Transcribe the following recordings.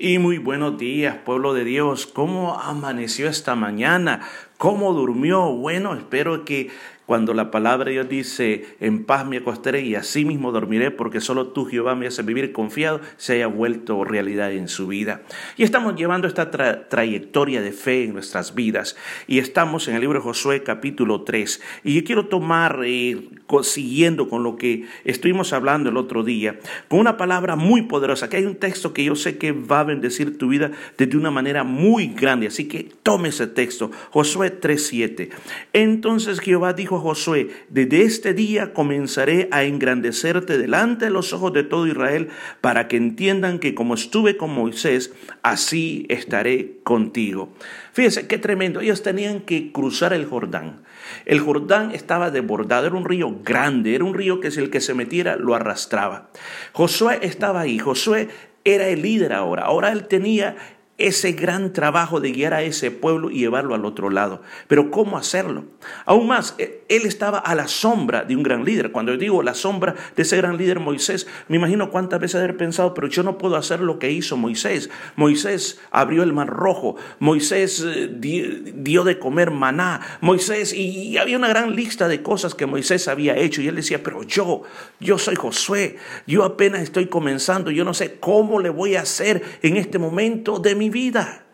Y muy buenos días, pueblo de Dios. ¿Cómo amaneció esta mañana? ¿Cómo durmió? Bueno, espero que cuando la palabra de Dios dice, en paz me acostaré y así mismo dormiré, porque solo tú, Jehová, me haces vivir confiado, se haya vuelto realidad en su vida. Y estamos llevando esta trayectoria de fe en nuestras vidas. Y estamos en el libro de Josué capítulo 3. Y yo quiero tomar, eh, siguiendo con lo que estuvimos hablando el otro día, con una palabra muy poderosa, que hay un texto que yo sé que va a bendecir tu vida de una manera muy grande. Así que tome ese texto, Josué 3.7. Entonces Jehová dijo Josué, desde este día comenzaré a engrandecerte delante de los ojos de todo Israel, para que entiendan que como estuve con Moisés, así estaré contigo. Fíjense qué tremendo. Ellos tenían que cruzar el Jordán. El Jordán estaba desbordado, era un río grande, era un río que si el que se metiera lo arrastraba. Josué estaba ahí, Josué era el líder ahora, ahora él tenía ese gran trabajo de guiar a ese pueblo y llevarlo al otro lado. Pero ¿cómo hacerlo? Aún más, e, él estaba a la sombra de un gran líder. Cuando digo la sombra de ese gran líder Moisés, me imagino cuántas veces haber pensado, pero yo no puedo hacer lo que hizo Moisés. Moisés abrió el mar rojo, Moisés eh, dio de comer maná, Moisés, y había una gran lista de cosas que Moisés había hecho. Y él decía, pero yo, yo soy Josué, yo apenas estoy comenzando, yo no sé cómo le voy a hacer en este momento de mi vida.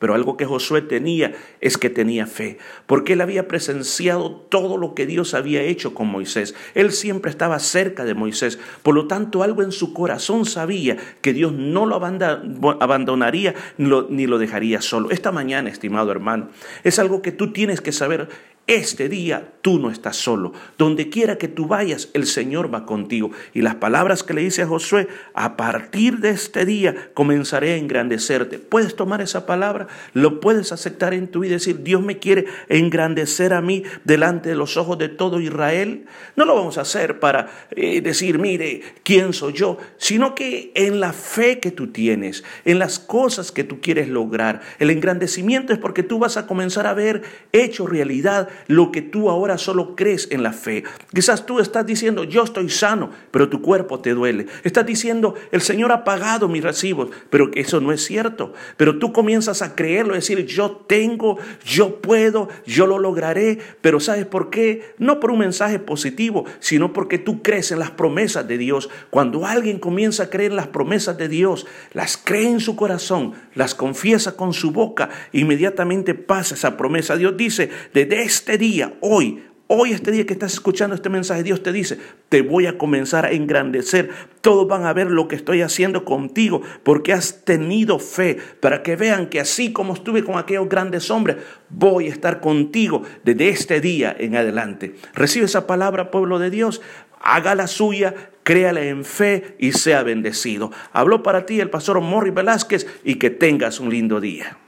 Pero algo que Josué tenía es que tenía fe, porque él había presenciado todo lo que Dios había hecho con Moisés. Él siempre estaba cerca de Moisés. Por lo tanto, algo en su corazón sabía que Dios no lo abandonaría ni lo dejaría solo. Esta mañana, estimado hermano, es algo que tú tienes que saber este día tú no estás solo. Donde quiera que tú vayas, el Señor va contigo. Y las palabras que le dice a Josué, a partir de este día comenzaré a engrandecerte. ¿Puedes tomar esa palabra? ¿Lo puedes aceptar en tu vida y decir, Dios me quiere engrandecer a mí delante de los ojos de todo Israel? No lo vamos a hacer para eh, decir, mire, ¿quién soy yo? Sino que en la fe que tú tienes, en las cosas que tú quieres lograr, el engrandecimiento es porque tú vas a comenzar a ver hecho realidad lo que tú ahora solo crees en la fe. Quizás tú estás diciendo, yo estoy sano, pero tu cuerpo te duele. Estás diciendo, el Señor ha pagado mis recibos, pero eso no es cierto. Pero tú comienzas a creerlo, decir, yo tengo, yo puedo, yo lo lograré. Pero ¿sabes por qué? No por un mensaje positivo, sino porque tú crees en las promesas de Dios. Cuando alguien comienza a creer en las promesas de Dios, las cree en su corazón, las confiesa con su boca, inmediatamente pasa esa promesa. Dios dice, desde este este día, hoy, Hoy, este día que estás escuchando este mensaje, Dios te dice, te voy a comenzar a engrandecer. Todos van a ver lo que estoy haciendo contigo porque has tenido fe para que vean que así como estuve con aquellos grandes hombres, voy a estar contigo desde este día en adelante. Recibe esa palabra, pueblo de Dios. Haga la suya, créale en fe y sea bendecido. Habló para ti el pastor Morri Velázquez y que tengas un lindo día.